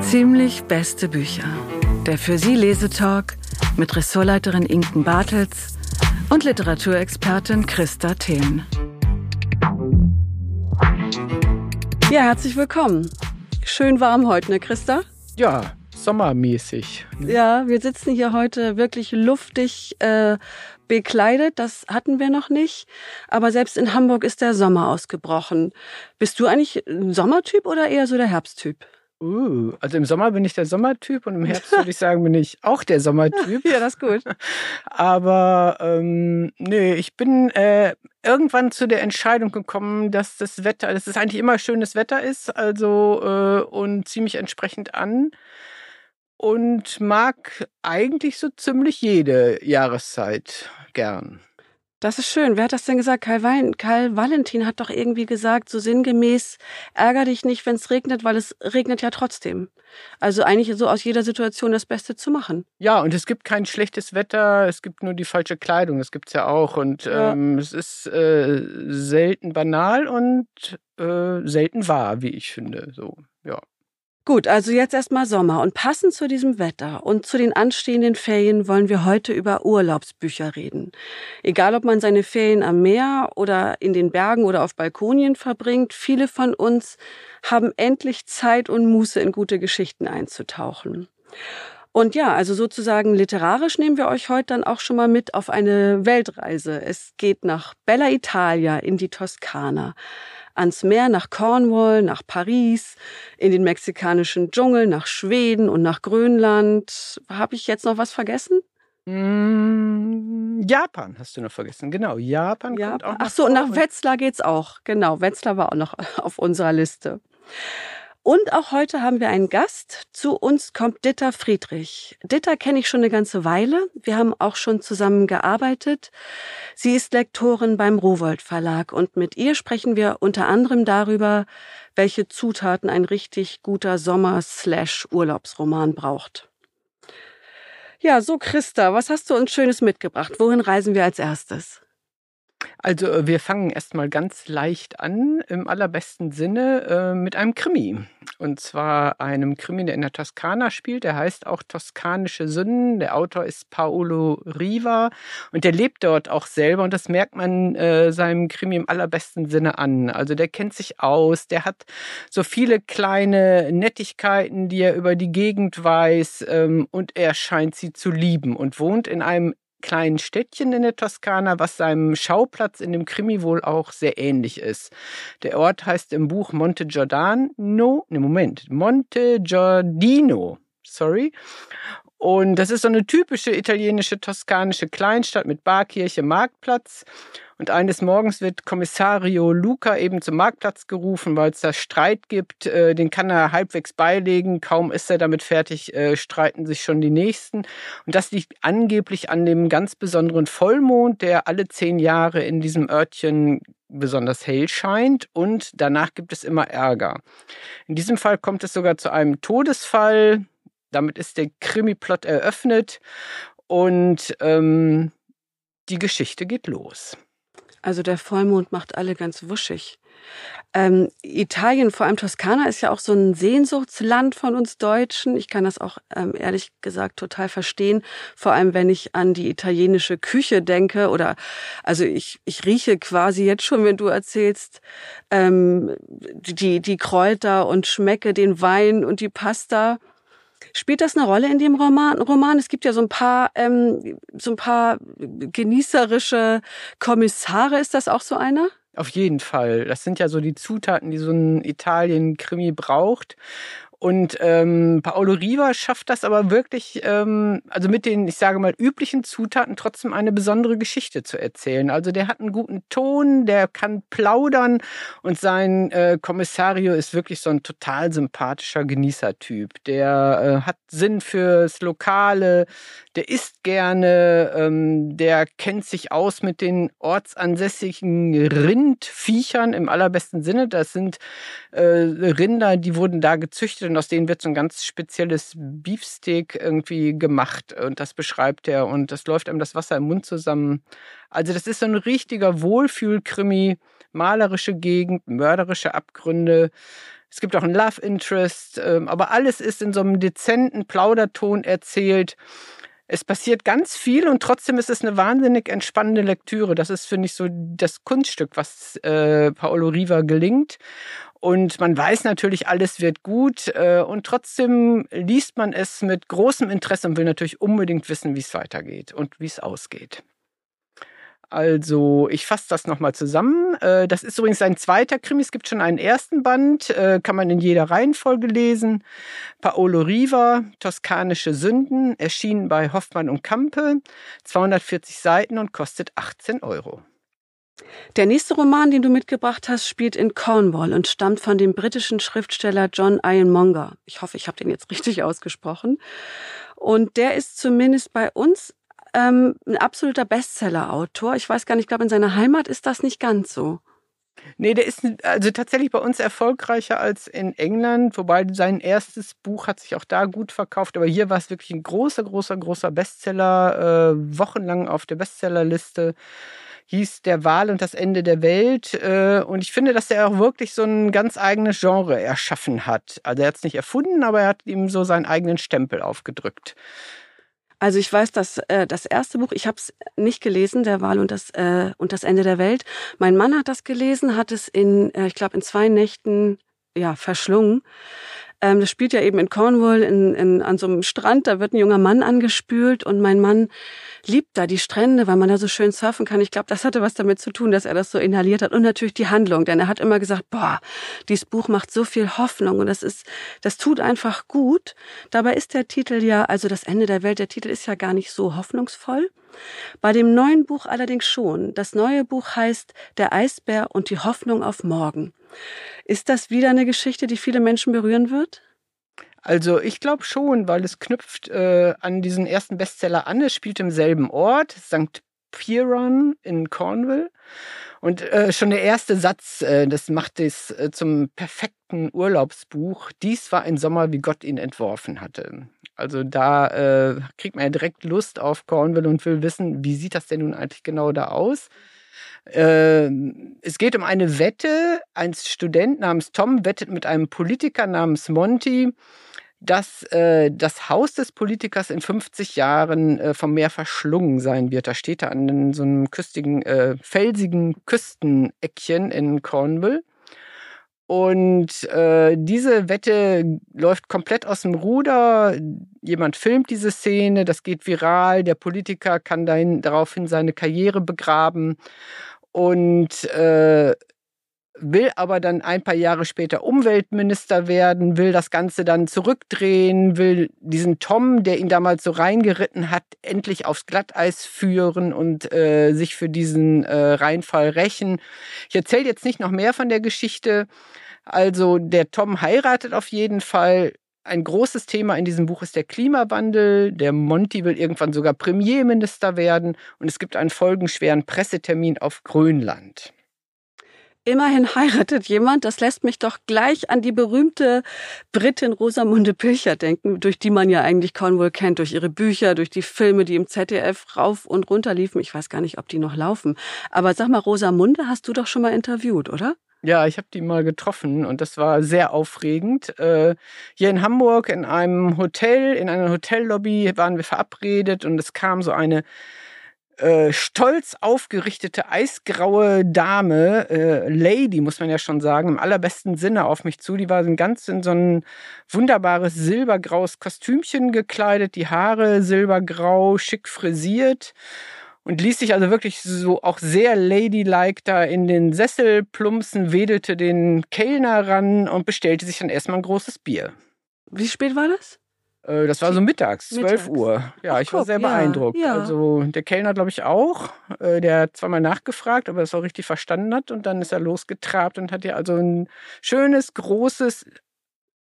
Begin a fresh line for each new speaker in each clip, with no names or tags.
Ziemlich beste Bücher. Der für Sie Lesetalk mit Ressortleiterin Inken Bartels und Literaturexpertin Christa Thelen. Ja, herzlich willkommen. Schön warm heute, ne, Christa?
Ja, sommermäßig.
Ja, wir sitzen hier heute wirklich luftig äh, bekleidet. Das hatten wir noch nicht. Aber selbst in Hamburg ist der Sommer ausgebrochen. Bist du eigentlich ein Sommertyp oder eher so der Herbsttyp?
Uh, also im Sommer bin ich der Sommertyp und im Herbst würde ich sagen, bin ich auch der Sommertyp.
ja, das ist gut.
Aber ähm, nee, ich bin äh, irgendwann zu der Entscheidung gekommen, dass das Wetter, dass es eigentlich immer schönes Wetter ist, also äh, und ziemlich entsprechend an und mag eigentlich so ziemlich jede Jahreszeit gern.
Das ist schön. Wer hat das denn gesagt? Karl, Wein, Karl Valentin hat doch irgendwie gesagt, so sinngemäß, ärger dich nicht, wenn es regnet, weil es regnet ja trotzdem. Also eigentlich so aus jeder Situation das Beste zu machen.
Ja, und es gibt kein schlechtes Wetter, es gibt nur die falsche Kleidung, das gibt's ja auch. Und ja. ähm, es ist äh, selten banal und äh, selten wahr, wie ich finde. So, ja.
Gut, also jetzt erstmal Sommer und passend zu diesem Wetter und zu den anstehenden Ferien wollen wir heute über Urlaubsbücher reden. Egal, ob man seine Ferien am Meer oder in den Bergen oder auf Balkonien verbringt, viele von uns haben endlich Zeit und Muße in gute Geschichten einzutauchen. Und ja, also sozusagen literarisch nehmen wir euch heute dann auch schon mal mit auf eine Weltreise. Es geht nach Bella Italia in die Toskana ans Meer nach Cornwall, nach Paris, in den mexikanischen Dschungel, nach Schweden und nach Grönland. Habe ich jetzt noch was vergessen?
Mm, Japan hast du noch vergessen, genau. Japan, Japan. kommt auch.
Ach so, nach Wetzlar geht's auch. Genau, Wetzlar war auch noch auf unserer Liste. Und auch heute haben wir einen Gast. Zu uns kommt Ditta Friedrich. Ditta kenne ich schon eine ganze Weile. Wir haben auch schon zusammen gearbeitet. Sie ist Lektorin beim Rowold Verlag und mit ihr sprechen wir unter anderem darüber, welche Zutaten ein richtig guter Sommer-Urlaubsroman braucht. Ja, so Christa, was hast du uns Schönes mitgebracht? Wohin reisen wir als erstes?
Also äh, wir fangen erstmal ganz leicht an, im allerbesten Sinne, äh, mit einem Krimi. Und zwar einem Krimi, der in der Toskana spielt. Der heißt auch Toskanische Sünden. Der Autor ist Paolo Riva und der lebt dort auch selber. Und das merkt man äh, seinem Krimi im allerbesten Sinne an. Also der kennt sich aus, der hat so viele kleine Nettigkeiten, die er über die Gegend weiß ähm, und er scheint sie zu lieben und wohnt in einem kleinen Städtchen in der Toskana, was seinem Schauplatz in dem Krimi wohl auch sehr ähnlich ist. Der Ort heißt im Buch Monte Giordano, ne Moment, Monte Giordino, sorry. Und das ist so eine typische italienische toskanische Kleinstadt mit Barkirche, Marktplatz. Und eines Morgens wird Kommissario Luca eben zum Marktplatz gerufen, weil es da Streit gibt. Äh, den kann er halbwegs beilegen. Kaum ist er damit fertig, äh, streiten sich schon die Nächsten. Und das liegt angeblich an dem ganz besonderen Vollmond, der alle zehn Jahre in diesem Örtchen besonders hell scheint und danach gibt es immer Ärger. In diesem Fall kommt es sogar zu einem Todesfall. Damit ist der Krimi-Plot eröffnet und ähm, die Geschichte geht los.
Also der Vollmond macht alle ganz wuschig. Ähm, Italien, vor allem Toskana, ist ja auch so ein Sehnsuchtsland von uns Deutschen. Ich kann das auch ähm, ehrlich gesagt total verstehen. Vor allem, wenn ich an die italienische Küche denke oder also ich, ich rieche quasi jetzt schon, wenn du erzählst, ähm, die, die Kräuter und schmecke den Wein und die Pasta. Spielt das eine Rolle in dem Roman? Roman? Es gibt ja so ein paar, ähm, so ein paar genießerische Kommissare. Ist das auch so einer?
Auf jeden Fall. Das sind ja so die Zutaten, die so ein Italien-Krimi braucht. Und ähm, Paolo Riva schafft das aber wirklich, ähm, also mit den, ich sage mal, üblichen Zutaten trotzdem eine besondere Geschichte zu erzählen. Also der hat einen guten Ton, der kann plaudern und sein äh, Kommissario ist wirklich so ein total sympathischer Genießertyp. Der äh, hat Sinn fürs Lokale, der isst gerne, ähm, der kennt sich aus mit den ortsansässigen Rindviechern im allerbesten Sinne. Das sind äh, Rinder, die wurden da gezüchtet und aus denen wird so ein ganz spezielles Beefsteak irgendwie gemacht und das beschreibt er und das läuft einem das Wasser im Mund zusammen. Also das ist so ein richtiger Wohlfühlkrimi, malerische Gegend, mörderische Abgründe. Es gibt auch einen Love Interest, ähm, aber alles ist in so einem dezenten Plauderton erzählt. Es passiert ganz viel und trotzdem ist es eine wahnsinnig entspannende Lektüre. Das ist, finde ich, so das Kunststück, was äh, Paolo Riva gelingt. Und man weiß natürlich, alles wird gut. Äh, und trotzdem liest man es mit großem Interesse und will natürlich unbedingt wissen, wie es weitergeht und wie es ausgeht. Also, ich fasse das nochmal zusammen. Äh, das ist übrigens ein zweiter Krimi. Es gibt schon einen ersten Band, äh, kann man in jeder Reihenfolge lesen. Paolo Riva, Toskanische Sünden, erschienen bei Hoffmann und Kampe, 240 Seiten und kostet 18 Euro.
Der nächste Roman, den du mitgebracht hast, spielt in Cornwall und stammt von dem britischen Schriftsteller John Ian Monger. Ich hoffe, ich habe den jetzt richtig ausgesprochen. Und der ist zumindest bei uns ähm, ein absoluter Bestseller-Autor. Ich weiß gar nicht, ich glaube, in seiner Heimat ist das nicht ganz so.
Nee, der ist also tatsächlich bei uns erfolgreicher als in England, wobei sein erstes Buch hat sich auch da gut verkauft. Aber hier war es wirklich ein großer, großer, großer Bestseller, äh, wochenlang auf der Bestsellerliste hieß Der Wahl und das Ende der Welt. Äh, und ich finde, dass er auch wirklich so ein ganz eigenes Genre erschaffen hat. Also er hat es nicht erfunden, aber er hat ihm so seinen eigenen Stempel aufgedrückt.
Also ich weiß, dass äh, das erste Buch, ich habe es nicht gelesen, der Wahl und das äh, und das Ende der Welt. Mein Mann hat das gelesen, hat es in, äh, ich glaube, in zwei Nächten ja verschlungen. Ähm, das spielt ja eben in Cornwall in, in, an so einem Strand. Da wird ein junger Mann angespült und mein Mann liebt da die Strände, weil man da so schön surfen kann. Ich glaube, das hatte was damit zu tun, dass er das so inhaliert hat und natürlich die Handlung, denn er hat immer gesagt, boah, dieses Buch macht so viel Hoffnung und das ist, das tut einfach gut. Dabei ist der Titel ja, also das Ende der Welt, der Titel ist ja gar nicht so hoffnungsvoll. Bei dem neuen Buch allerdings schon. Das neue Buch heißt Der Eisbär und die Hoffnung auf morgen. Ist das wieder eine Geschichte, die viele Menschen berühren wird?
Also ich glaube schon, weil es knüpft äh, an diesen ersten Bestseller an. Es spielt im selben Ort, St. Piran in Cornwall. Und äh, schon der erste Satz, äh, das macht es äh, zum perfekten Urlaubsbuch. Dies war ein Sommer, wie Gott ihn entworfen hatte. Also da äh, kriegt man ja direkt Lust auf Cornwall und will wissen, wie sieht das denn nun eigentlich genau da aus? Äh, es geht um eine Wette. Ein Student namens Tom wettet mit einem Politiker namens Monty, dass äh, das Haus des Politikers in 50 Jahren äh, vom Meer verschlungen sein wird. Da steht er an so einem küstigen, äh, felsigen Küsteneckchen in Cornwall. Und äh, diese Wette läuft komplett aus dem Ruder. Jemand filmt diese Szene, das geht viral. Der Politiker kann dahin, daraufhin seine Karriere begraben und äh, will aber dann ein paar Jahre später Umweltminister werden, will das Ganze dann zurückdrehen, will diesen Tom, der ihn damals so reingeritten hat, endlich aufs Glatteis führen und äh, sich für diesen äh, Reinfall rächen. Ich erzähle jetzt nicht noch mehr von der Geschichte. Also der Tom heiratet auf jeden Fall. Ein großes Thema in diesem Buch ist der Klimawandel. Der Monty will irgendwann sogar Premierminister werden und es gibt einen folgenschweren Pressetermin auf Grönland.
Immerhin heiratet jemand. Das lässt mich doch gleich an die berühmte Britin Rosamunde Pilcher denken, durch die man ja eigentlich Cornwall kennt, durch ihre Bücher, durch die Filme, die im ZDF rauf und runter liefen. Ich weiß gar nicht, ob die noch laufen. Aber sag mal, Rosamunde hast du doch schon mal interviewt, oder?
Ja, ich habe die mal getroffen und das war sehr aufregend. Äh, hier in Hamburg in einem Hotel, in einer Hotellobby waren wir verabredet und es kam so eine äh, stolz aufgerichtete eisgraue Dame, äh, Lady muss man ja schon sagen, im allerbesten Sinne auf mich zu. Die war ganz in so ein wunderbares silbergraues Kostümchen gekleidet, die Haare silbergrau, schick frisiert und ließ sich also wirklich so auch sehr ladylike da in den Sessel plumpsen, wedelte den Kellner ran und bestellte sich dann erstmal ein großes Bier.
Wie spät war das?
Äh, das war so mittags, 12 Uhr. Ja, Ach, ich war guck, sehr beeindruckt. Ja. Also der Kellner, glaube ich, auch. Äh, der hat zweimal nachgefragt, ob er es auch richtig verstanden hat. Und dann ist er losgetrabt und hat ja also ein schönes, großes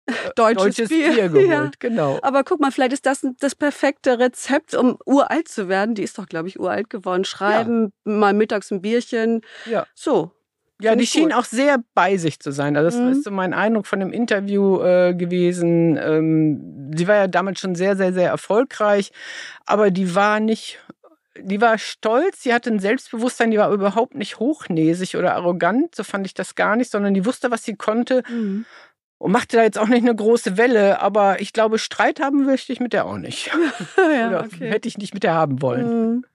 äh, deutsches, deutsches Bier. Bier, geholt. Ja. Genau. Aber guck mal, vielleicht ist das das perfekte Rezept, um uralt zu werden. Die ist doch, glaube ich, uralt geworden. Schreiben, mal mittags ein Bierchen. Ja. So,
Ja, die schien auch sehr bei sich zu sein. Also das mhm. ist so mein Eindruck von dem Interview äh, gewesen. Ähm, sie war ja damals schon sehr, sehr, sehr erfolgreich, aber die war nicht die war stolz, sie hatte ein Selbstbewusstsein, die war überhaupt nicht hochnäsig oder arrogant, so fand ich das gar nicht, sondern die wusste, was sie konnte mhm. und machte da jetzt auch nicht eine große Welle, aber ich glaube, Streit haben möchte ich mit der auch nicht. ja, oder okay. hätte ich nicht mit der haben wollen. Mhm.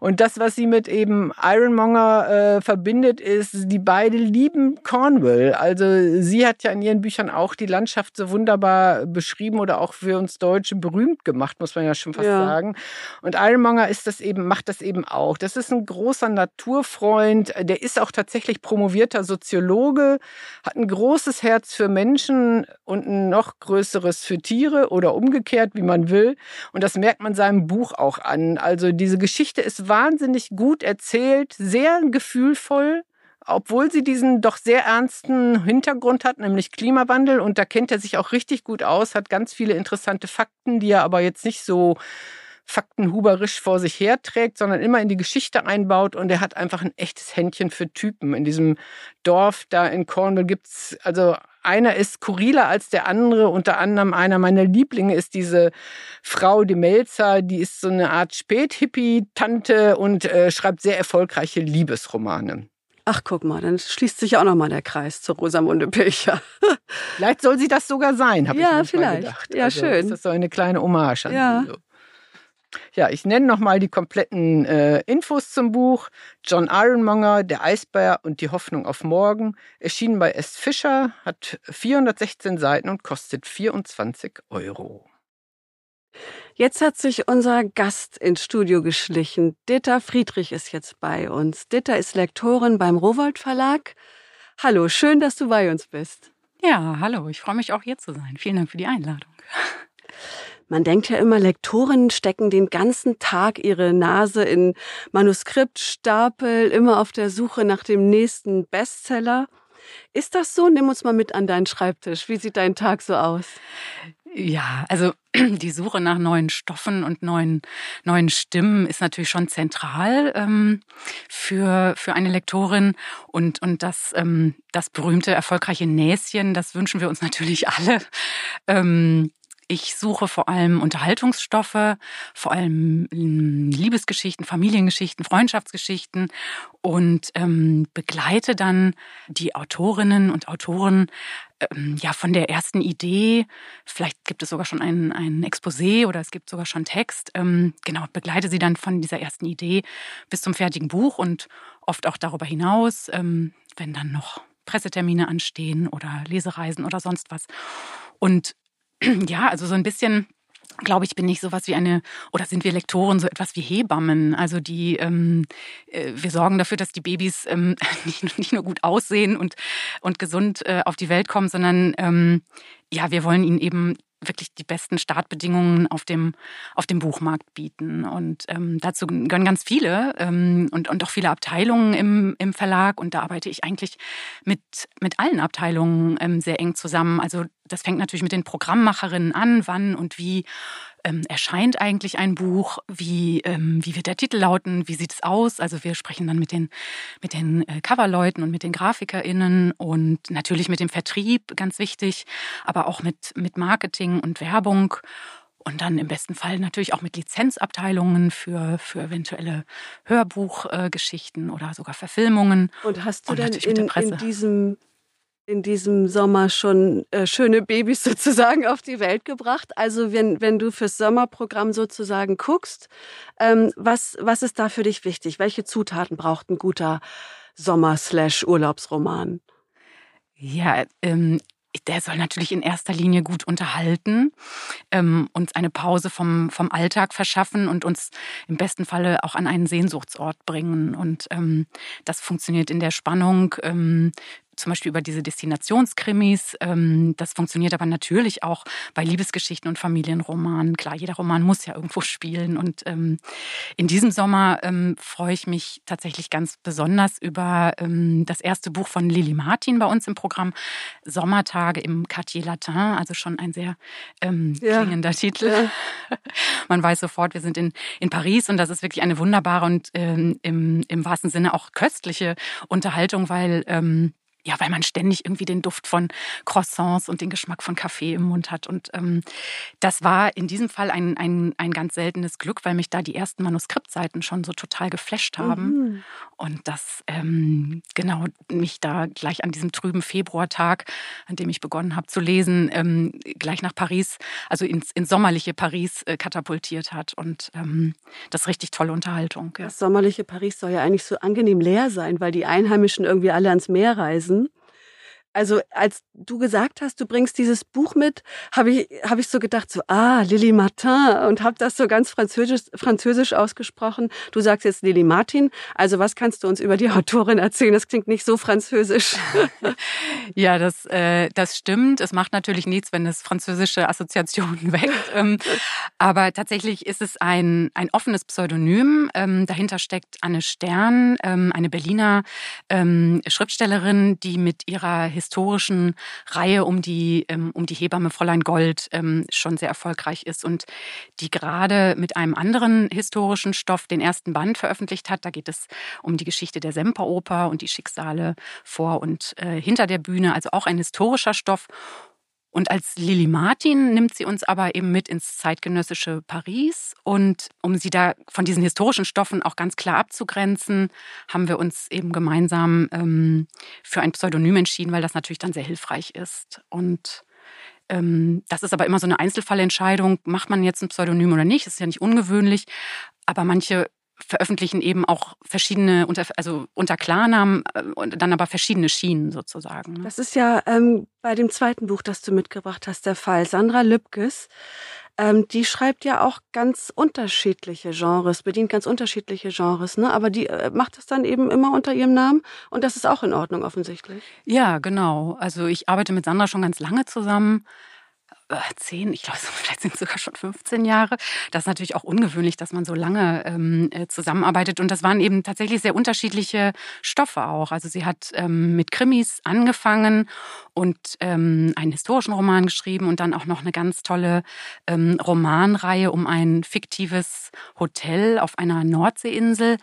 Und das, was sie mit eben Ironmonger äh, verbindet, ist, die beide lieben Cornwall. Also sie hat ja in ihren Büchern auch die Landschaft so wunderbar beschrieben oder auch für uns Deutsche berühmt gemacht, muss man ja schon fast ja. sagen. Und Ironmonger ist das eben, macht das eben auch. Das ist ein großer Naturfreund. Der ist auch tatsächlich promovierter Soziologe, hat ein großes Herz für Menschen und ein noch größeres für Tiere oder umgekehrt, wie man will. Und das merkt man seinem Buch auch an. Also diese Geschichte ist wahnsinnig gut erzählt, sehr gefühlvoll obwohl sie diesen doch sehr ernsten Hintergrund hat, nämlich Klimawandel. Und da kennt er sich auch richtig gut aus, hat ganz viele interessante Fakten, die er aber jetzt nicht so faktenhuberisch vor sich herträgt, sondern immer in die Geschichte einbaut. Und er hat einfach ein echtes Händchen für Typen. In diesem Dorf da in Cornwall gibt's also einer ist skurriler als der andere. Unter anderem einer meiner Lieblinge ist diese Frau, die Melzer, die ist so eine Art Späthippie-Tante und äh, schreibt sehr erfolgreiche Liebesromane.
Ach, guck mal, dann schließt sich auch noch mal der Kreis zu Rosamunde Pilcher.
vielleicht soll sie das sogar sein, habe
ja,
ich
vielleicht.
gedacht.
Ja,
also,
schön.
Ist das so eine kleine Hommage
an ja.
sie? Ja, ich nenne nochmal die kompletten äh, Infos zum Buch. John Ironmonger, Der Eisbär und die Hoffnung auf morgen. Erschienen bei S. Fischer, hat 416 Seiten und kostet 24 Euro.
Jetzt hat sich unser Gast ins Studio geschlichen. Ditta Friedrich ist jetzt bei uns. Ditta ist Lektorin beim Rowold Verlag. Hallo, schön, dass du bei uns bist.
Ja, hallo, ich freue mich auch hier zu sein. Vielen Dank für die Einladung.
Man denkt ja immer, Lektorinnen stecken den ganzen Tag ihre Nase in Manuskriptstapel, immer auf der Suche nach dem nächsten Bestseller. Ist das so? Nimm uns mal mit an deinen Schreibtisch. Wie sieht dein Tag so aus?
Ja, also die Suche nach neuen Stoffen und neuen, neuen Stimmen ist natürlich schon zentral ähm, für, für eine Lektorin. Und, und das, ähm, das berühmte, erfolgreiche Näschen, das wünschen wir uns natürlich alle. Ähm, ich suche vor allem Unterhaltungsstoffe, vor allem hm, Liebesgeschichten, Familiengeschichten, Freundschaftsgeschichten und ähm, begleite dann die Autorinnen und Autoren ähm, ja von der ersten Idee. Vielleicht gibt es sogar schon ein, ein Exposé oder es gibt sogar schon Text. Ähm, genau, begleite sie dann von dieser ersten Idee bis zum fertigen Buch und oft auch darüber hinaus, ähm, wenn dann noch Pressetermine anstehen oder Lesereisen oder sonst was. Und ja, also so ein bisschen glaube ich, bin ich sowas wie eine, oder sind wir Lektoren so etwas wie Hebammen? Also die, ähm, äh, wir sorgen dafür, dass die Babys ähm, nicht, nicht nur gut aussehen und, und gesund äh, auf die Welt kommen, sondern ähm, ja, wir wollen ihnen eben wirklich die besten Startbedingungen auf dem, auf dem Buchmarkt bieten. Und ähm, dazu gehören ganz viele ähm, und, und auch viele Abteilungen im, im Verlag. Und da arbeite ich eigentlich mit, mit allen Abteilungen ähm, sehr eng zusammen. Also das fängt natürlich mit den Programmmacherinnen an, wann und wie ähm, erscheint eigentlich ein Buch, wie, ähm, wie wird der Titel lauten, wie sieht es aus. Also wir sprechen dann mit den, mit den äh, Coverleuten und mit den GrafikerInnen und natürlich mit dem Vertrieb, ganz wichtig, aber auch mit, mit Marketing und Werbung. Und dann im besten Fall natürlich auch mit Lizenzabteilungen für, für eventuelle Hörbuchgeschichten äh, oder sogar Verfilmungen.
Und hast du und denn in, in diesem in diesem Sommer schon äh, schöne Babys sozusagen auf die Welt gebracht. Also wenn, wenn du fürs Sommerprogramm sozusagen guckst, ähm, was, was ist da für dich wichtig? Welche Zutaten braucht ein guter Sommer-Urlaubsroman?
Ja, ähm, der soll natürlich in erster Linie gut unterhalten, ähm, uns eine Pause vom, vom Alltag verschaffen und uns im besten Falle auch an einen Sehnsuchtsort bringen. Und ähm, das funktioniert in der Spannung ähm, zum Beispiel über diese Destinationskrimis. Ähm, das funktioniert aber natürlich auch bei Liebesgeschichten und Familienromanen. Klar, jeder Roman muss ja irgendwo spielen. Und ähm, in diesem Sommer ähm, freue ich mich tatsächlich ganz besonders über das erste Buch von Lili Martin bei uns im Programm, Sommertage im Quartier Latin. Also schon ein sehr klingender ja. Titel. Ja. Man weiß sofort, wir sind in, in Paris und das ist wirklich eine wunderbare und im, im wahrsten Sinne auch köstliche Unterhaltung, weil ja, weil man ständig irgendwie den Duft von Croissants und den Geschmack von Kaffee im Mund hat. Und ähm, das war in diesem Fall ein, ein, ein ganz seltenes Glück, weil mich da die ersten Manuskriptseiten schon so total geflasht haben. Mhm. Und das ähm, genau mich da gleich an diesem trüben Februartag, an dem ich begonnen habe zu lesen, ähm, gleich nach Paris, also ins, ins sommerliche Paris äh, katapultiert hat. Und ähm, das ist richtig tolle Unterhaltung.
Ja. Das sommerliche Paris soll ja eigentlich so angenehm leer sein, weil die Einheimischen irgendwie alle ans Meer reisen. Also als du gesagt hast, du bringst dieses Buch mit, habe ich, hab ich so gedacht, so, ah, Lily Martin und habe das so ganz französisch, französisch ausgesprochen. Du sagst jetzt Lily Martin. Also was kannst du uns über die Autorin erzählen? Das klingt nicht so französisch.
ja, das, äh, das stimmt. Es macht natürlich nichts, wenn es französische Assoziationen weckt. Ähm, aber tatsächlich ist es ein, ein offenes Pseudonym. Ähm, dahinter steckt Anne Stern, ähm, eine Berliner ähm, Schriftstellerin, die mit ihrer historischen Reihe um die, ähm, um die Hebamme Fräulein Gold ähm, schon sehr erfolgreich ist und die gerade mit einem anderen historischen Stoff den ersten Band veröffentlicht hat. Da geht es um die Geschichte der Semperoper und die Schicksale vor und äh, hinter der Bühne, also auch ein historischer Stoff. Und als Lili Martin nimmt sie uns aber eben mit ins zeitgenössische Paris. Und um sie da von diesen historischen Stoffen auch ganz klar abzugrenzen, haben wir uns eben gemeinsam ähm, für ein Pseudonym entschieden, weil das natürlich dann sehr hilfreich ist. Und ähm, das ist aber immer so eine Einzelfallentscheidung. Macht man jetzt ein Pseudonym oder nicht? Das ist ja nicht ungewöhnlich. Aber manche veröffentlichen eben auch verschiedene, unter, also unter Klarnamen äh, und dann aber verschiedene Schienen sozusagen.
Ne? Das ist ja ähm, bei dem zweiten Buch, das du mitgebracht hast, der Fall. Sandra Lübkes, ähm, die schreibt ja auch ganz unterschiedliche Genres, bedient ganz unterschiedliche Genres, ne? aber die äh, macht das dann eben immer unter ihrem Namen und das ist auch in Ordnung offensichtlich.
Ja, genau. Also ich arbeite mit Sandra schon ganz lange zusammen. Äh, zehn, ich glaube, vielleicht sind es sogar schon 15 Jahre. Das ist natürlich auch ungewöhnlich, dass man so lange ähm, äh, zusammenarbeitet. Und das waren eben tatsächlich sehr unterschiedliche Stoffe auch. Also sie hat ähm, mit Krimis angefangen und ähm, einen historischen Roman geschrieben und dann auch noch eine ganz tolle ähm, Romanreihe um ein fiktives Hotel auf einer Nordseeinsel.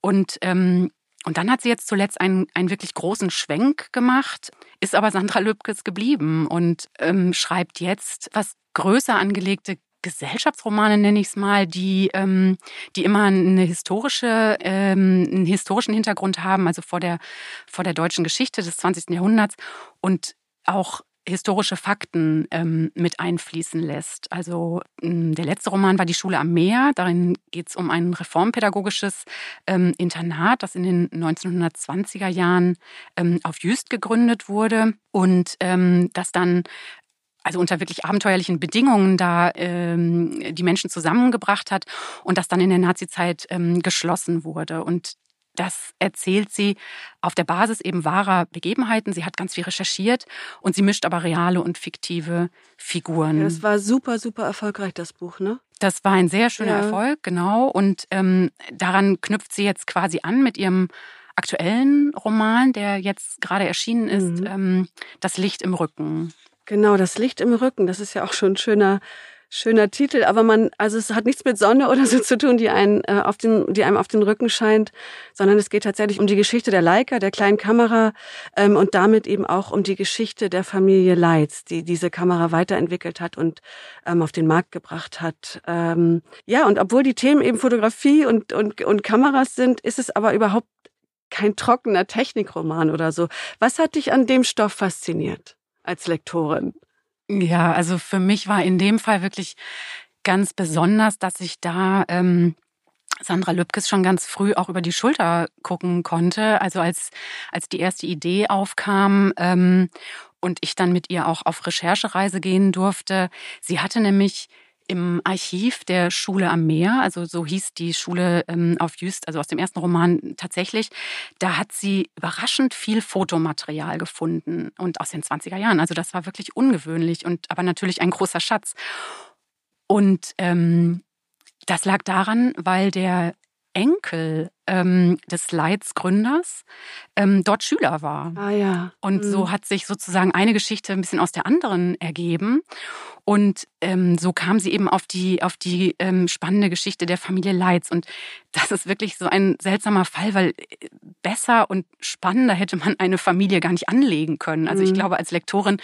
Und ähm, und dann hat sie jetzt zuletzt einen, einen wirklich großen Schwenk gemacht, ist aber Sandra Lübkes geblieben und ähm, schreibt jetzt was größer angelegte Gesellschaftsromane nenne ich es mal, die, ähm, die immer eine historische, ähm, einen historischen Hintergrund haben, also vor der, vor der deutschen Geschichte des 20. Jahrhunderts und auch historische Fakten ähm, mit einfließen lässt. Also ähm, der letzte Roman war Die Schule am Meer. Darin geht es um ein reformpädagogisches ähm, Internat, das in den 1920er Jahren ähm, auf Jüst gegründet wurde und ähm, das dann also unter wirklich abenteuerlichen Bedingungen da ähm, die Menschen zusammengebracht hat und das dann in der Nazizeit ähm, geschlossen wurde. Und das erzählt sie auf der Basis eben wahrer Begebenheiten. Sie hat ganz viel recherchiert und sie mischt aber reale und fiktive Figuren.
Ja, das war super, super erfolgreich, das Buch, ne?
Das war ein sehr schöner ja. Erfolg, genau. Und ähm, daran knüpft sie jetzt quasi an mit ihrem aktuellen Roman, der jetzt gerade erschienen ist, mhm. ähm, Das Licht im Rücken.
Genau, das Licht im Rücken, das ist ja auch schon ein schöner schöner Titel, aber man, also es hat nichts mit Sonne oder so zu tun, die einen äh, auf den, die einem auf den Rücken scheint, sondern es geht tatsächlich um die Geschichte der Leica, der kleinen Kamera ähm, und damit eben auch um die Geschichte der Familie Leitz, die diese Kamera weiterentwickelt hat und ähm, auf den Markt gebracht hat. Ähm, ja, und obwohl die Themen eben Fotografie und, und, und Kameras sind, ist es aber überhaupt kein trockener Technikroman oder so. Was hat dich an dem Stoff fasziniert als Lektorin?
Ja, also für mich war in dem Fall wirklich ganz besonders, dass ich da ähm, Sandra Lübkes schon ganz früh auch über die Schulter gucken konnte. Also als, als die erste Idee aufkam ähm, und ich dann mit ihr auch auf Recherchereise gehen durfte. Sie hatte nämlich im Archiv der Schule am Meer, also so hieß die Schule ähm, auf Jüst, also aus dem ersten Roman tatsächlich, da hat sie überraschend viel Fotomaterial gefunden und aus den 20er Jahren. Also das war wirklich ungewöhnlich und aber natürlich ein großer Schatz. Und ähm, das lag daran, weil der Enkel ähm, des Leits-Gründers ähm, dort Schüler war.
Ah ja.
Und mhm. so hat sich sozusagen eine Geschichte ein bisschen aus der anderen ergeben. Und ähm, so kam sie eben auf die, auf die ähm, spannende Geschichte der Familie Leitz. Und das ist wirklich so ein seltsamer Fall, weil äh, besser und spannender hätte man eine Familie gar nicht anlegen können. Also ich mhm. glaube, als Lektorin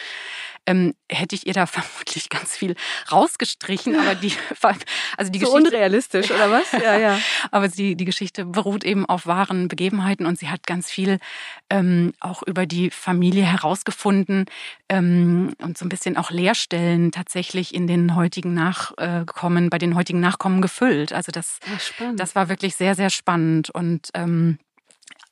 ähm, hätte ich ihr da vermutlich ganz viel rausgestrichen. Aber die,
also die so Geschichte. unrealistisch, oder was?
Ja, ja. aber die, die Geschichte beruht eben auf wahren Begebenheiten und sie hat ganz viel ähm, auch über die Familie herausgefunden ähm, und so ein bisschen auch Leerstellen tatsächlich in den heutigen Nachkommen, bei den heutigen Nachkommen gefüllt. Also das, ja, das war wirklich sehr, sehr spannend und ähm,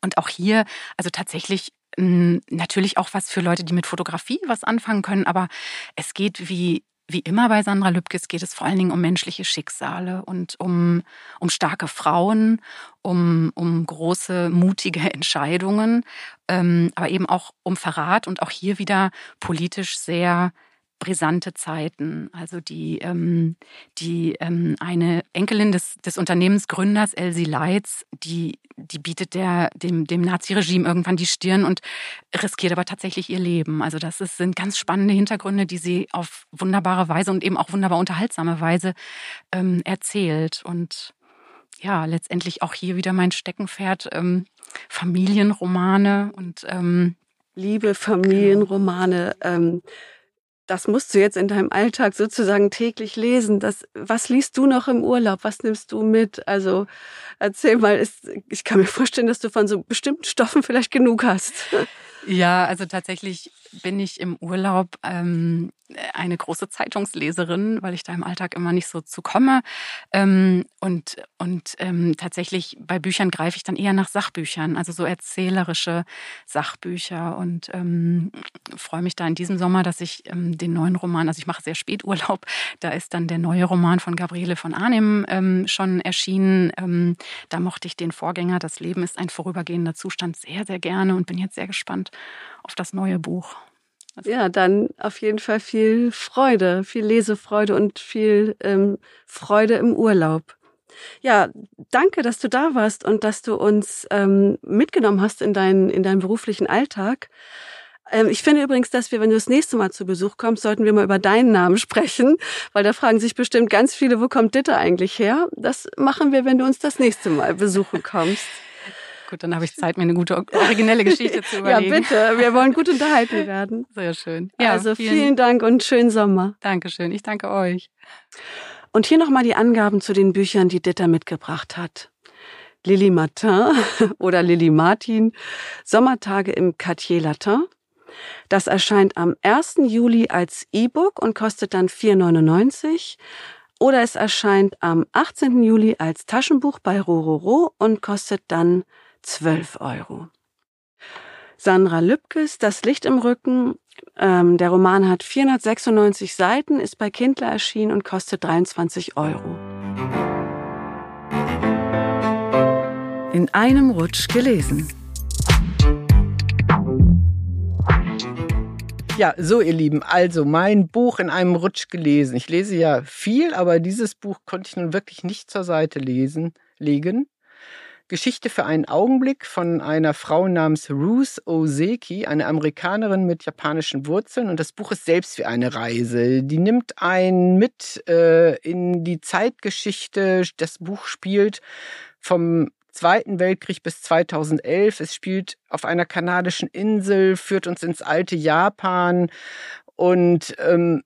und auch hier, also tatsächlich natürlich auch was für Leute, die mit Fotografie was anfangen können, aber es geht wie wie immer bei Sandra Lübkes geht es vor allen Dingen um menschliche Schicksale und um, um starke Frauen, um, um große, mutige Entscheidungen, ähm, aber eben auch um Verrat und auch hier wieder politisch sehr brisante Zeiten. Also die, ähm, die ähm, eine Enkelin des, des Unternehmensgründers Elsie Leitz, die, die bietet der, dem, dem Naziregime irgendwann die Stirn und riskiert aber tatsächlich ihr Leben. Also das ist, sind ganz spannende Hintergründe, die sie auf wunderbare Weise und eben auch wunderbar unterhaltsame Weise ähm, erzählt. Und ja, letztendlich auch hier wieder mein Steckenpferd, ähm, Familienromane und ähm,
Liebe, Familienromane. Ähm, das musst du jetzt in deinem Alltag sozusagen täglich lesen. Das, was liest du noch im Urlaub? Was nimmst du mit? Also erzähl mal, ist, ich kann mir vorstellen, dass du von so bestimmten Stoffen vielleicht genug hast.
Ja, also tatsächlich bin ich im Urlaub ähm, eine große Zeitungsleserin, weil ich da im Alltag immer nicht so zu komme. Ähm, und und ähm, tatsächlich bei Büchern greife ich dann eher nach Sachbüchern, also so erzählerische Sachbücher. Und ähm, freue mich da in diesem Sommer, dass ich ähm, den neuen Roman, also ich mache sehr spät Urlaub, da ist dann der neue Roman von Gabriele von Arnim ähm, schon erschienen. Da mochte ich den Vorgänger, Das Leben ist ein vorübergehender Zustand, sehr, sehr gerne und bin jetzt sehr gespannt auf das neue Buch.
Ja, dann auf jeden Fall viel Freude, viel Lesefreude und viel ähm, Freude im Urlaub. Ja, danke, dass du da warst und dass du uns ähm, mitgenommen hast in deinen, in deinen beruflichen Alltag. Ähm, ich finde übrigens, dass wir, wenn du das nächste Mal zu Besuch kommst, sollten wir mal über deinen Namen sprechen, weil da fragen sich bestimmt ganz viele, wo kommt Ditte eigentlich her? Das machen wir, wenn du uns das nächste Mal besuchen kommst.
Gut, dann habe ich Zeit, mir eine gute originelle Geschichte zu überlegen.
ja, bitte. Wir wollen gut unterhalten werden.
Sehr schön.
Ja, also vielen, vielen Dank und schönen Sommer.
Dankeschön. Ich danke euch.
Und hier nochmal die Angaben zu den Büchern, die Ditter mitgebracht hat. Lily Martin oder Lily Martin, Sommertage im Quartier Latin. Das erscheint am 1. Juli als E-Book und kostet dann 4,99. Oder es erscheint am 18. Juli als Taschenbuch bei Rororo und kostet dann 12 Euro. Sandra Lübkes, Das Licht im Rücken. Ähm, der Roman hat 496 Seiten, ist bei Kindler erschienen und kostet 23 Euro. In einem Rutsch gelesen.
Ja, so ihr Lieben, also mein Buch in einem Rutsch gelesen. Ich lese ja viel, aber dieses Buch konnte ich nun wirklich nicht zur Seite lesen, legen. Geschichte für einen Augenblick von einer Frau namens Ruth Oseki, eine Amerikanerin mit japanischen Wurzeln. Und das Buch ist selbst wie eine Reise. Die nimmt einen mit äh, in die Zeitgeschichte. Das Buch spielt vom Zweiten Weltkrieg bis 2011. Es spielt auf einer kanadischen Insel, führt uns ins alte Japan und ähm,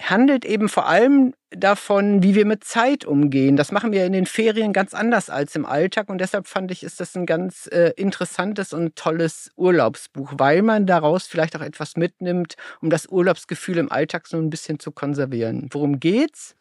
handelt eben vor allem davon, wie wir mit Zeit umgehen. Das machen wir in den Ferien ganz anders als im Alltag und deshalb fand ich, ist das ein ganz äh, interessantes und tolles Urlaubsbuch, weil man daraus vielleicht auch etwas mitnimmt, um das Urlaubsgefühl im Alltag so ein bisschen zu konservieren. Worum geht's?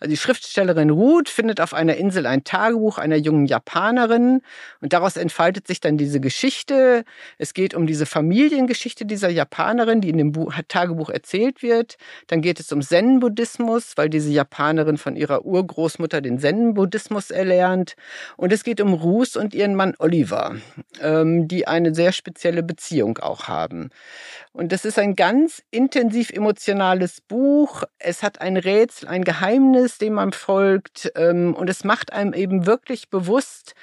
Also die Schriftstellerin Ruth findet auf einer Insel ein Tagebuch einer jungen Japanerin und daraus entfaltet sich dann diese Geschichte. Es geht um diese Familiengeschichte dieser Japanerin, die in dem Buch, Tagebuch erzählt wird. Dann geht es um Zen-Buddhismus, weil die diese Japanerin von ihrer Urgroßmutter den Zen-Buddhismus erlernt. Und es geht um Ruth und ihren Mann Oliver, ähm, die eine sehr spezielle Beziehung auch haben. Und das ist ein ganz intensiv emotionales Buch. Es hat ein Rätsel, ein Geheimnis, dem man folgt. Ähm, und es macht einem eben wirklich bewusst,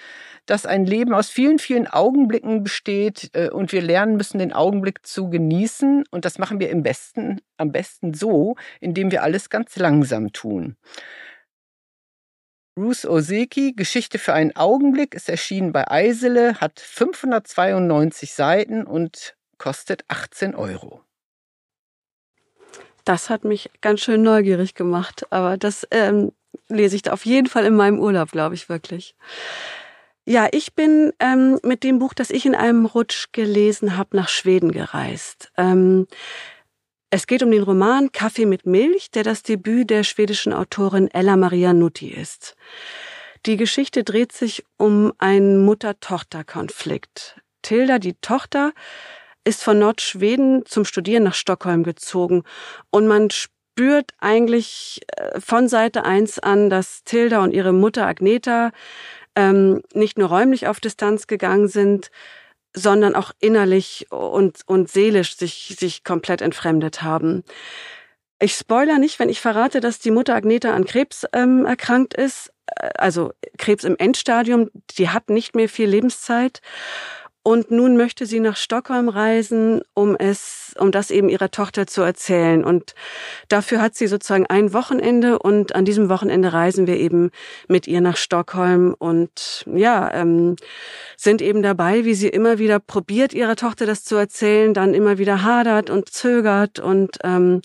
dass ein Leben aus vielen, vielen Augenblicken besteht äh, und wir lernen müssen, den Augenblick zu genießen. Und das machen wir im besten, am besten so, indem wir alles ganz langsam tun. Ruth Oseki, Geschichte für einen Augenblick, ist erschienen bei Eisele, hat 592 Seiten und kostet 18 Euro.
Das hat mich ganz schön neugierig gemacht, aber das ähm, lese ich da auf jeden Fall in meinem Urlaub, glaube ich wirklich. Ja, ich bin ähm, mit dem Buch, das ich in einem Rutsch gelesen habe, nach Schweden gereist. Ähm, es geht um den Roman Kaffee mit Milch, der das Debüt der schwedischen Autorin Ella Maria Nutti ist. Die Geschichte dreht sich um einen Mutter-Tochter-Konflikt. Tilda, die Tochter, ist von Nordschweden zum Studieren nach Stockholm gezogen und man spürt eigentlich äh, von Seite eins an, dass Tilda und ihre Mutter Agneta ähm, nicht nur räumlich auf Distanz gegangen sind, sondern auch innerlich und, und seelisch sich, sich komplett entfremdet haben. Ich spoiler nicht, wenn ich verrate, dass die Mutter Agneta an Krebs ähm, erkrankt ist, äh, also Krebs im Endstadium, die hat nicht mehr viel Lebenszeit. Und nun möchte sie nach Stockholm reisen, um es, um das eben ihrer Tochter zu erzählen. Und dafür hat sie sozusagen ein Wochenende. Und an diesem Wochenende reisen wir eben mit ihr nach Stockholm. Und ja, ähm, sind eben dabei, wie sie immer wieder probiert, ihrer Tochter das zu erzählen, dann immer wieder hadert und zögert. Und ähm,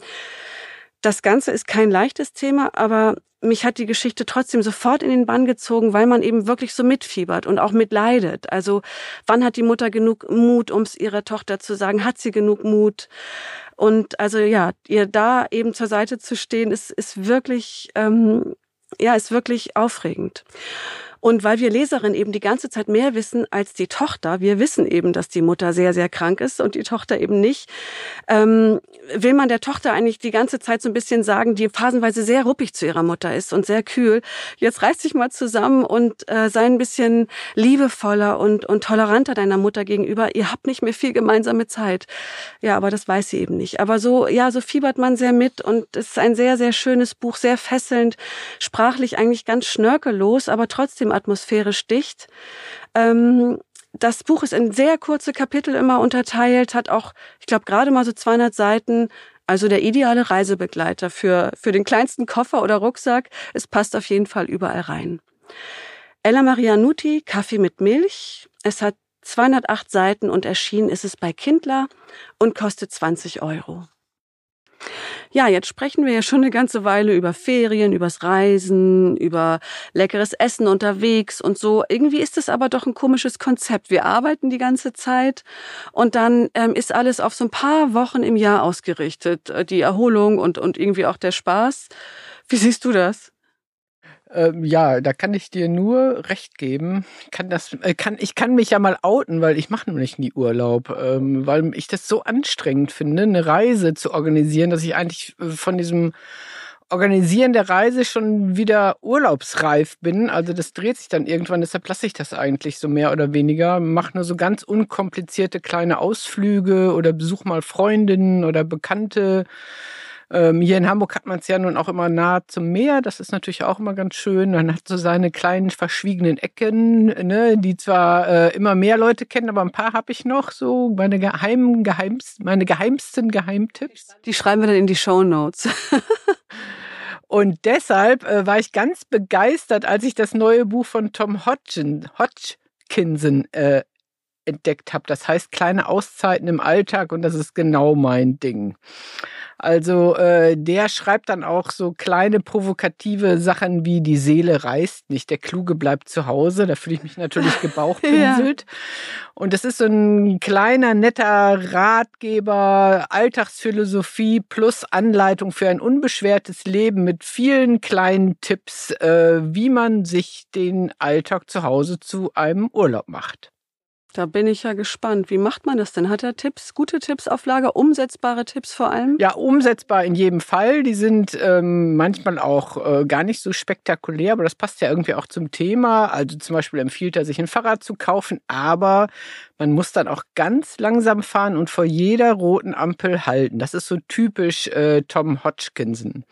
das Ganze ist kein leichtes Thema, aber mich hat die Geschichte trotzdem sofort in den Bann gezogen, weil man eben wirklich so mitfiebert und auch mitleidet. Also wann hat die Mutter genug Mut, um es ihrer Tochter zu sagen? Hat sie genug Mut? Und also ja, ihr da eben zur Seite zu stehen, ist, ist wirklich, ähm, ja, ist wirklich aufregend. Und weil wir Leserinnen eben die ganze Zeit mehr wissen als die Tochter, wir wissen eben, dass die Mutter sehr, sehr krank ist und die Tochter eben nicht, ähm, will man der Tochter eigentlich die ganze Zeit so ein bisschen sagen, die phasenweise sehr ruppig zu ihrer Mutter ist und sehr kühl. Jetzt reiß dich mal zusammen und äh, sei ein bisschen liebevoller und, und toleranter deiner Mutter gegenüber. Ihr habt nicht mehr viel gemeinsame Zeit. Ja, aber das weiß sie eben nicht. Aber so, ja, so fiebert man sehr mit und es ist ein sehr, sehr schönes Buch, sehr fesselnd, sprachlich eigentlich ganz schnörkellos, aber trotzdem atmosphärisch dicht. Ähm, das Buch ist in sehr kurze Kapitel immer unterteilt, hat auch, ich glaube, gerade mal so 200 Seiten. Also der ideale Reisebegleiter für, für den kleinsten Koffer oder Rucksack. Es passt auf jeden Fall überall rein. Ella Maria Nuti, Kaffee mit Milch. Es hat 208 Seiten und erschienen ist es bei Kindler und kostet 20 Euro. Ja, jetzt sprechen wir ja schon eine ganze Weile über Ferien, übers Reisen, über leckeres Essen unterwegs und so. Irgendwie ist es aber doch ein komisches Konzept. Wir arbeiten die ganze Zeit und dann ähm, ist alles auf so ein paar Wochen im Jahr ausgerichtet. Äh, die Erholung und, und irgendwie auch der Spaß. Wie siehst du das?
Ähm, ja, da kann ich dir nur recht geben. Kann das, äh, kann, ich kann mich ja mal outen, weil ich mache nämlich nie Urlaub, ähm, weil ich das so anstrengend finde, eine Reise zu organisieren, dass ich eigentlich äh, von diesem Organisieren der Reise schon wieder urlaubsreif bin. Also das dreht sich dann irgendwann, deshalb lasse ich das eigentlich so mehr oder weniger. Mache nur so ganz unkomplizierte kleine Ausflüge oder besuche mal Freundinnen oder Bekannte ähm, hier in Hamburg hat man es ja nun auch immer nah zum Meer. Das ist natürlich auch immer ganz schön. Man hat so seine kleinen verschwiegenen Ecken, ne, die zwar äh, immer mehr Leute kennen, aber ein paar habe ich noch. So meine geheimen, geheimsten, meine geheimsten Geheimtipps.
Die schreiben wir dann in die Show Notes.
Und deshalb äh, war ich ganz begeistert, als ich das neue Buch von Tom Hodgkin, Hodgkinson äh, entdeckt habe. Das heißt kleine Auszeiten im Alltag und das ist genau mein Ding. Also äh, der schreibt dann auch so kleine provokative Sachen wie die Seele reist nicht, der Kluge bleibt zu Hause. Da fühle ich mich natürlich gebauchpinselt. ja. Und das ist so ein kleiner, netter Ratgeber, Alltagsphilosophie plus Anleitung für ein unbeschwertes Leben mit vielen kleinen Tipps, äh, wie man sich den Alltag zu Hause zu einem Urlaub macht.
Da bin ich ja gespannt. Wie macht man das denn? Hat er Tipps, gute Tipps auf Lager, umsetzbare Tipps vor allem?
Ja, umsetzbar in jedem Fall. Die sind ähm, manchmal auch äh, gar nicht so spektakulär, aber das passt ja irgendwie auch zum Thema. Also zum Beispiel empfiehlt er sich ein Fahrrad zu kaufen, aber man muss dann auch ganz langsam fahren und vor jeder roten Ampel halten. Das ist so typisch äh, Tom Hodgkinson.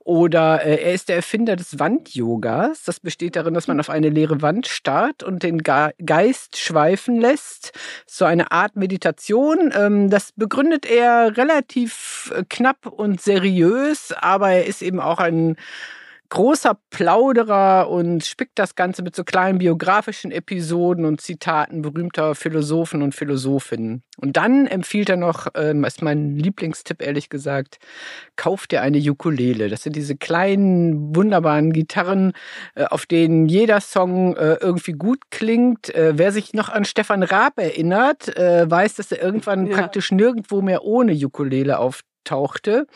Oder äh, er ist der Erfinder des Wand-Yogas. Das besteht darin, dass man auf eine leere Wand starrt und den Ge Geist schweifen lässt. So eine Art Meditation. Ähm, das begründet er relativ äh, knapp und seriös, aber er ist eben auch ein großer Plauderer und spickt das Ganze mit so kleinen biografischen Episoden und Zitaten berühmter Philosophen und Philosophinnen. Und dann empfiehlt er noch, ähm, ist mein Lieblingstipp ehrlich gesagt, kauft dir eine Ukulele. Das sind diese kleinen, wunderbaren Gitarren, äh, auf denen jeder Song äh, irgendwie gut klingt. Äh, wer sich noch an Stefan Raab erinnert, äh, weiß, dass er irgendwann ja. praktisch nirgendwo mehr ohne Ukulele auftauchte.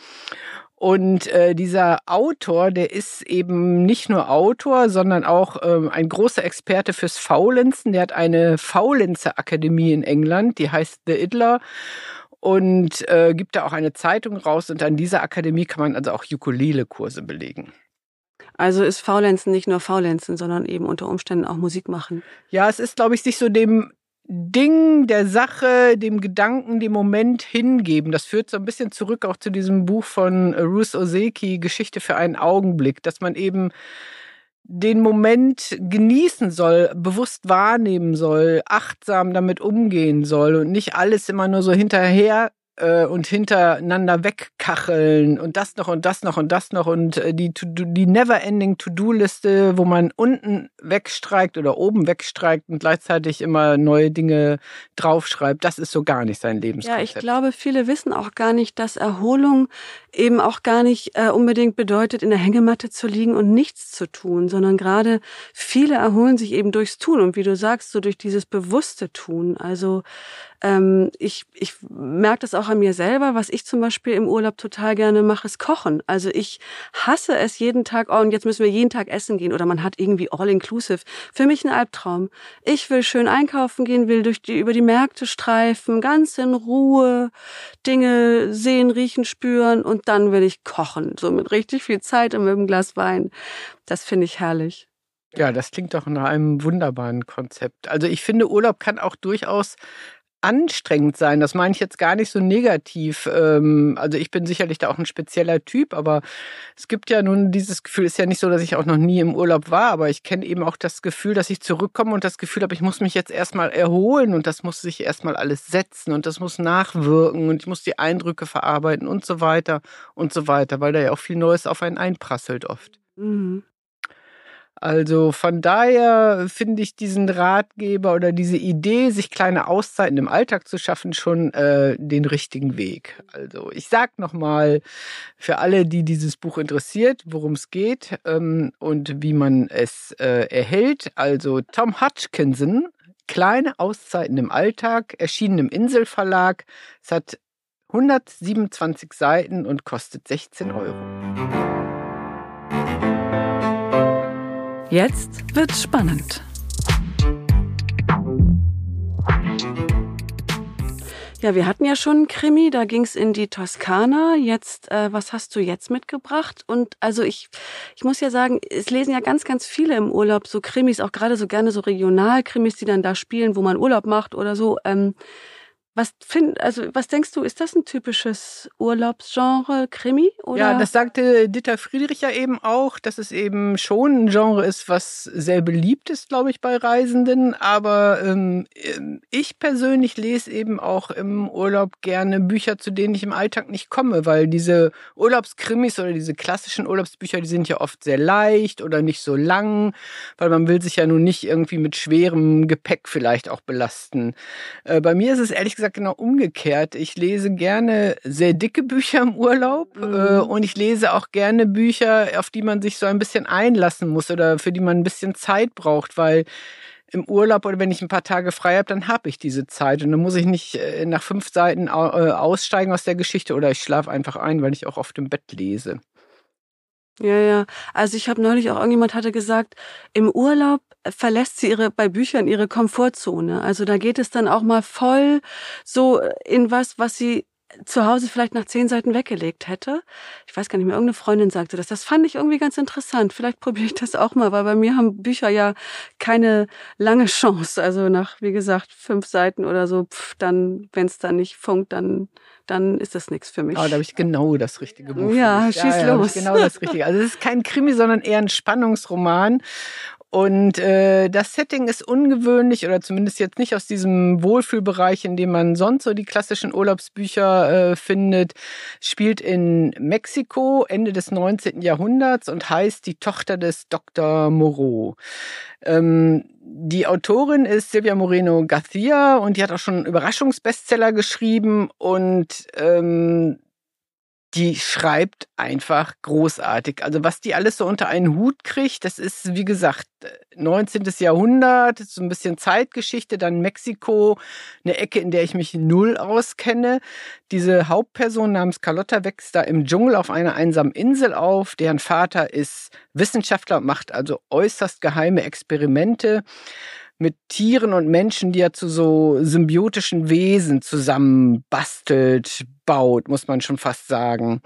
Und äh, dieser Autor, der ist eben nicht nur Autor, sondern auch ähm, ein großer Experte fürs Faulenzen. Der hat eine Faulenzer-Akademie in England, die heißt The Idler und äh, gibt da auch eine Zeitung raus. Und an dieser Akademie kann man also auch Ukulele-Kurse belegen.
Also ist Faulenzen nicht nur Faulenzen, sondern eben unter Umständen auch Musik machen.
Ja, es ist, glaube ich, sich so dem Ding, der Sache, dem Gedanken, dem Moment hingeben. Das führt so ein bisschen zurück auch zu diesem Buch von Ruth Oseki, Geschichte für einen Augenblick, dass man eben den Moment genießen soll, bewusst wahrnehmen soll, achtsam damit umgehen soll und nicht alles immer nur so hinterher äh, und hintereinander wegkacheln und das noch und das noch und das noch und äh, die, die never-ending To-Do-Liste, wo man unten wegstreikt oder oben wegstreikt und gleichzeitig immer neue Dinge draufschreibt, das ist so gar nicht sein Lebenskonzept.
Ja, ich glaube, viele wissen auch gar nicht, dass Erholung eben auch gar nicht äh, unbedingt bedeutet, in der Hängematte zu liegen und nichts zu tun, sondern gerade viele erholen sich eben durchs Tun und wie du sagst, so durch dieses bewusste Tun. Also ähm, ich, ich merke das auch an mir selber, was ich zum Beispiel im Urlaub total gerne mache, ist Kochen. Also ich hasse es jeden Tag, oh, und jetzt müssen wir jeden Tag essen gehen oder man hat irgendwie all-inclusive. Für mich ein Albtraum. Ich will schön einkaufen gehen, will durch die, über die Märkte streifen, ganz in Ruhe Dinge sehen, riechen, spüren und dann will ich kochen. So mit richtig viel Zeit und mit einem Glas Wein. Das finde ich herrlich.
Ja, das klingt doch nach einem wunderbaren Konzept. Also ich finde, Urlaub kann auch durchaus anstrengend sein. Das meine ich jetzt gar nicht so negativ. Ähm, also ich bin sicherlich da auch ein spezieller Typ, aber es gibt ja nun dieses Gefühl, ist ja nicht so, dass ich auch noch nie im Urlaub war, aber ich kenne eben auch das Gefühl, dass ich zurückkomme und das Gefühl habe, ich muss mich jetzt erstmal erholen und das muss sich erstmal alles setzen und das muss nachwirken und ich muss die Eindrücke verarbeiten und so weiter und so weiter, weil da ja auch viel Neues auf einen einprasselt oft. Mhm. Also von daher finde ich diesen Ratgeber oder diese Idee, sich kleine Auszeiten im Alltag zu schaffen, schon äh, den richtigen Weg. Also ich sag nochmal für alle, die dieses Buch interessiert, worum es geht ähm, und wie man es äh, erhält. Also Tom Hutchinson, Kleine Auszeiten im Alltag, erschienen im Inselverlag. Es hat 127 Seiten und kostet 16 Euro.
Jetzt wird's spannend.
Ja, wir hatten ja schon einen Krimi, da ging's in die Toskana. Jetzt, äh, was hast du jetzt mitgebracht? Und also ich, ich muss ja sagen, es lesen ja ganz, ganz viele im Urlaub so Krimis, auch gerade so gerne so Regionalkrimis, die dann da spielen, wo man Urlaub macht oder so. Ähm, was find, also was denkst du, ist das ein typisches Urlaubsgenre, Krimi? Oder?
Ja, das sagte Dieter Friedrich ja eben auch, dass es eben schon ein Genre ist, was sehr beliebt ist, glaube ich, bei Reisenden. Aber ähm, ich persönlich lese eben auch im Urlaub gerne Bücher, zu denen ich im Alltag nicht komme, weil diese Urlaubskrimis oder diese klassischen Urlaubsbücher, die sind ja oft sehr leicht oder nicht so lang, weil man will sich ja nun nicht irgendwie mit schwerem Gepäck vielleicht auch belasten. Äh, bei mir ist es ehrlich gesagt gesagt genau umgekehrt. Ich lese gerne sehr dicke Bücher im Urlaub mhm. äh, und ich lese auch gerne Bücher, auf die man sich so ein bisschen einlassen muss oder für die man ein bisschen Zeit braucht, weil im Urlaub oder wenn ich ein paar Tage frei habe, dann habe ich diese Zeit und dann muss ich nicht äh, nach fünf Seiten äh, aussteigen aus der Geschichte oder ich schlafe einfach ein, weil ich auch auf dem Bett lese.
Ja, ja. Also ich habe neulich auch irgendjemand hatte gesagt, im Urlaub verlässt sie ihre bei Büchern ihre Komfortzone. Also da geht es dann auch mal voll so in was, was sie zu Hause vielleicht nach zehn Seiten weggelegt hätte. Ich weiß gar nicht mehr, irgendeine Freundin sagte das. Das fand ich irgendwie ganz interessant. Vielleicht probiere ich das auch mal, weil bei mir haben Bücher ja keine lange Chance. Also nach, wie gesagt, fünf Seiten oder so, pff, dann, wenn es dann nicht funkt, dann dann ist das nichts für mich.
Ah, da habe ich genau das richtige Buch.
Ja, schieß ja, ja, los.
Genau das richtige. Also es ist kein Krimi, sondern eher ein Spannungsroman. Und äh, das Setting ist ungewöhnlich oder zumindest jetzt nicht aus diesem Wohlfühlbereich, in dem man sonst so die klassischen Urlaubsbücher äh, findet. Spielt in Mexiko Ende des 19. Jahrhunderts und heißt Die Tochter des Dr. Moreau. Ähm, die Autorin ist Silvia Moreno Garcia und die hat auch schon Überraschungsbestseller geschrieben und ähm, die schreibt einfach großartig. Also was die alles so unter einen Hut kriegt, das ist, wie gesagt, 19. Jahrhundert, so ein bisschen Zeitgeschichte, dann Mexiko, eine Ecke, in der ich mich null auskenne. Diese Hauptperson namens Carlotta wächst da im Dschungel auf einer einsamen Insel auf. Deren Vater ist Wissenschaftler und macht also äußerst geheime Experimente mit Tieren und Menschen, die er zu so symbiotischen Wesen zusammenbastelt, baut, muss man schon fast sagen.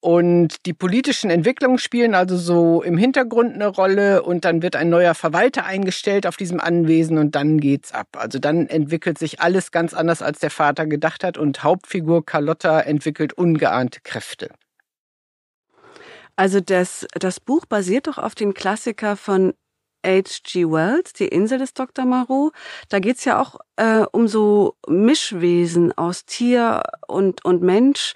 Und die politischen Entwicklungen spielen also so im Hintergrund eine Rolle und dann wird ein neuer Verwalter eingestellt auf diesem Anwesen und dann geht's ab. Also dann entwickelt sich alles ganz anders, als der Vater gedacht hat und Hauptfigur Carlotta entwickelt ungeahnte Kräfte.
Also das, das Buch basiert doch auf dem Klassiker von H.G. Wells, Die Insel des Dr. Moreau. Da geht's ja auch äh, um so Mischwesen aus Tier und, und Mensch.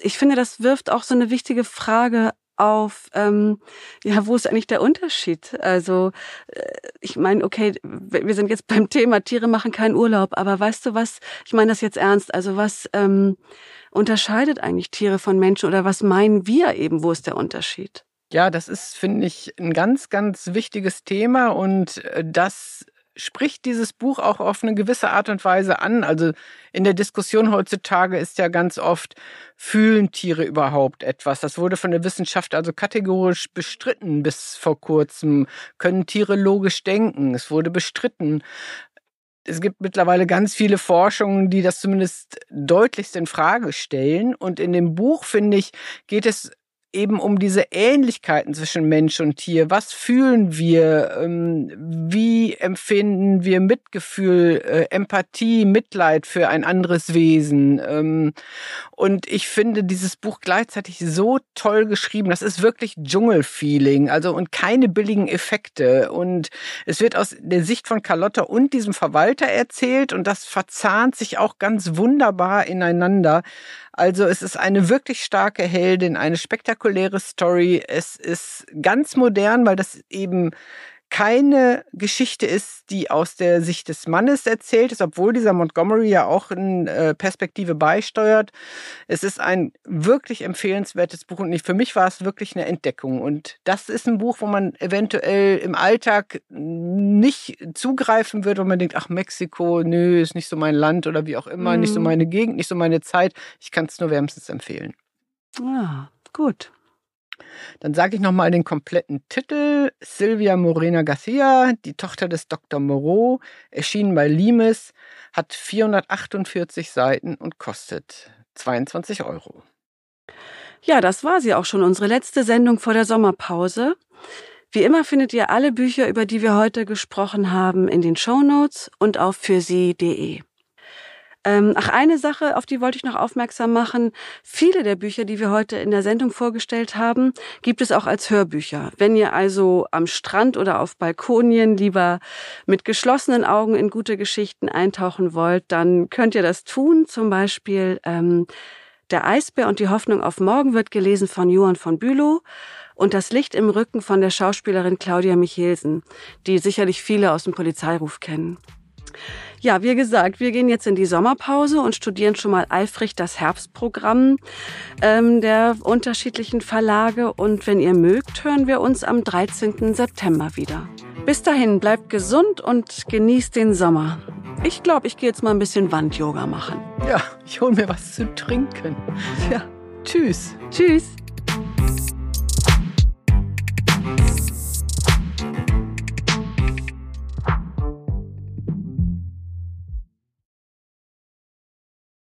Ich finde, das wirft auch so eine wichtige Frage auf, ähm, ja, wo ist eigentlich der Unterschied? Also, äh, ich meine, okay, wir sind jetzt beim Thema, Tiere machen keinen Urlaub, aber weißt du was, ich meine das jetzt ernst, also was ähm, unterscheidet eigentlich Tiere von Menschen oder was meinen wir eben, wo ist der Unterschied?
Ja, das ist, finde ich, ein ganz, ganz wichtiges Thema und äh, das spricht dieses Buch auch auf eine gewisse Art und Weise an. Also in der Diskussion heutzutage ist ja ganz oft, fühlen Tiere überhaupt etwas? Das wurde von der Wissenschaft also kategorisch bestritten bis vor kurzem. Können Tiere logisch denken? Es wurde bestritten. Es gibt mittlerweile ganz viele Forschungen, die das zumindest deutlichst in Frage stellen. Und in dem Buch, finde ich, geht es eben um diese Ähnlichkeiten zwischen Mensch und Tier. Was fühlen wir? Ähm, wie empfinden wir Mitgefühl, äh, Empathie, Mitleid für ein anderes Wesen? Ähm, und ich finde dieses Buch gleichzeitig so toll geschrieben. Das ist wirklich Dschungelfeeling, also und keine billigen Effekte. Und es wird aus der Sicht von Carlotta und diesem Verwalter erzählt und das verzahnt sich auch ganz wunderbar ineinander. Also es ist eine wirklich starke Heldin, eine spektakuläre Story. Es ist ganz modern, weil das eben keine Geschichte ist, die aus der Sicht des Mannes erzählt ist, obwohl dieser Montgomery ja auch eine äh, Perspektive beisteuert. Es ist ein wirklich empfehlenswertes Buch und für mich war es wirklich eine Entdeckung. Und das ist ein Buch, wo man eventuell im Alltag nicht zugreifen wird, wo man denkt, ach Mexiko, nö, ist nicht so mein Land oder wie auch immer, mhm. nicht so mhm. meine Gegend, nicht so meine Zeit. Ich kann es nur wärmstens empfehlen.
Ah, gut.
Dann sage ich nochmal den kompletten Titel. Silvia Morena Garcia, die Tochter des Dr. Moreau, erschienen bei Limes, hat 448 Seiten und kostet 22 Euro.
Ja, das war sie auch schon, unsere letzte Sendung vor der Sommerpause. Wie immer findet ihr alle Bücher, über die wir heute gesprochen haben, in den Show Notes und auf fürsie.de. Ähm, ach, eine Sache, auf die wollte ich noch aufmerksam machen. Viele der Bücher, die wir heute in der Sendung vorgestellt haben, gibt es auch als Hörbücher. Wenn ihr also am Strand oder auf Balkonien lieber mit geschlossenen Augen in gute Geschichten eintauchen wollt, dann könnt ihr das tun. Zum Beispiel ähm, Der Eisbär und die Hoffnung auf morgen wird gelesen von Johann von Bülow und Das Licht im Rücken von der Schauspielerin Claudia Michelsen, die sicherlich viele aus dem Polizeiruf kennen. Ja, wie gesagt, wir gehen jetzt in die Sommerpause und studieren schon mal eifrig das Herbstprogramm ähm, der unterschiedlichen Verlage. Und wenn ihr mögt, hören wir uns am 13. September wieder. Bis dahin, bleibt gesund und genießt den Sommer. Ich glaube, ich gehe jetzt mal ein bisschen Wand-Yoga machen.
Ja, ich hole mir was zu trinken. Ja. Tschüss.
Tschüss.